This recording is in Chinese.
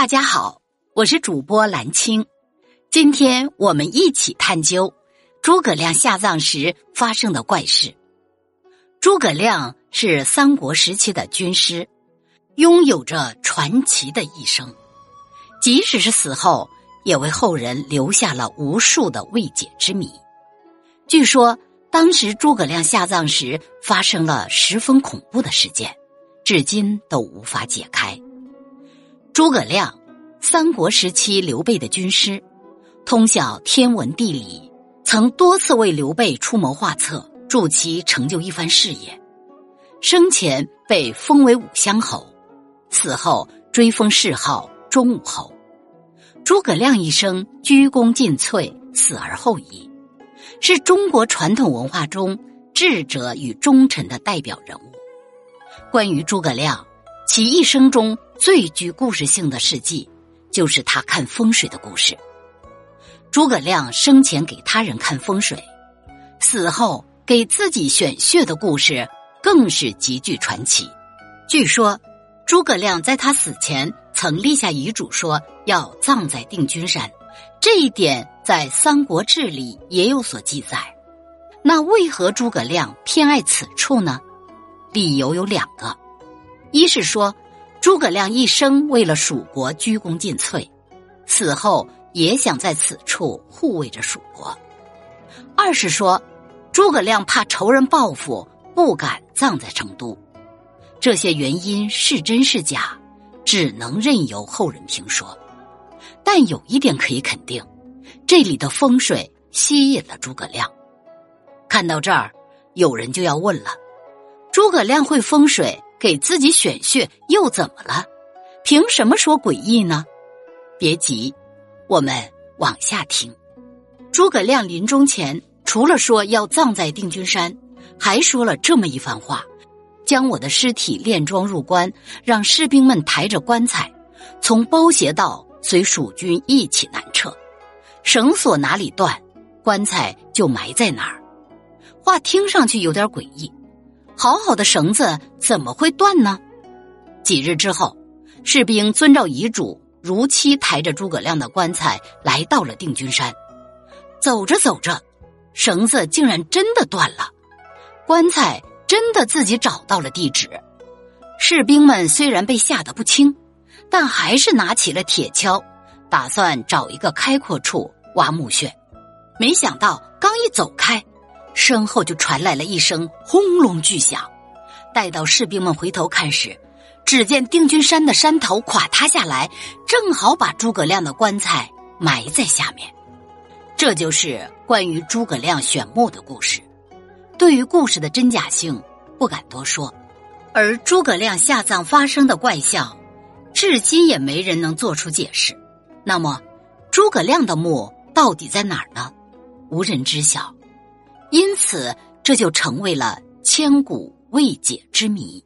大家好，我是主播兰青，今天我们一起探究诸葛亮下葬时发生的怪事。诸葛亮是三国时期的军师，拥有着传奇的一生，即使是死后，也为后人留下了无数的未解之谜。据说当时诸葛亮下葬时发生了十分恐怖的事件，至今都无法解开。诸葛亮，三国时期刘备的军师，通晓天文地理，曾多次为刘备出谋划策，助其成就一番事业。生前被封为武乡侯，死后追封谥号忠武侯。诸葛亮一生鞠躬尽瘁，死而后已，是中国传统文化中智者与忠臣的代表人物。关于诸葛亮。其一生中最具故事性的事迹，就是他看风水的故事。诸葛亮生前给他人看风水，死后给自己选穴的故事，更是极具传奇。据说，诸葛亮在他死前曾立下遗嘱，说要葬在定军山，这一点在《三国志》里也有所记载。那为何诸葛亮偏爱此处呢？理由有两个。一是说，诸葛亮一生为了蜀国鞠躬尽瘁，死后也想在此处护卫着蜀国；二是说，诸葛亮怕仇人报复，不敢葬在成都。这些原因是真是假，只能任由后人评说。但有一点可以肯定，这里的风水吸引了诸葛亮。看到这儿，有人就要问了：诸葛亮会风水？给自己选穴又怎么了？凭什么说诡异呢？别急，我们往下听。诸葛亮临终前，除了说要葬在定军山，还说了这么一番话：将我的尸体殓装入棺，让士兵们抬着棺材从包斜道随蜀军一起南撤。绳索哪里断，棺材就埋在哪儿。话听上去有点诡异。好好的绳子怎么会断呢？几日之后，士兵遵照遗嘱，如期抬着诸葛亮的棺材来到了定军山。走着走着，绳子竟然真的断了，棺材真的自己找到了地址。士兵们虽然被吓得不轻，但还是拿起了铁锹，打算找一个开阔处挖墓穴。没想到刚一走开。身后就传来了一声轰隆巨响，待到士兵们回头看时，只见定军山的山头垮塌下来，正好把诸葛亮的棺材埋在下面。这就是关于诸葛亮选墓的故事。对于故事的真假性，不敢多说。而诸葛亮下葬发生的怪象，至今也没人能做出解释。那么，诸葛亮的墓到底在哪儿呢？无人知晓。因此，这就成为了千古未解之谜。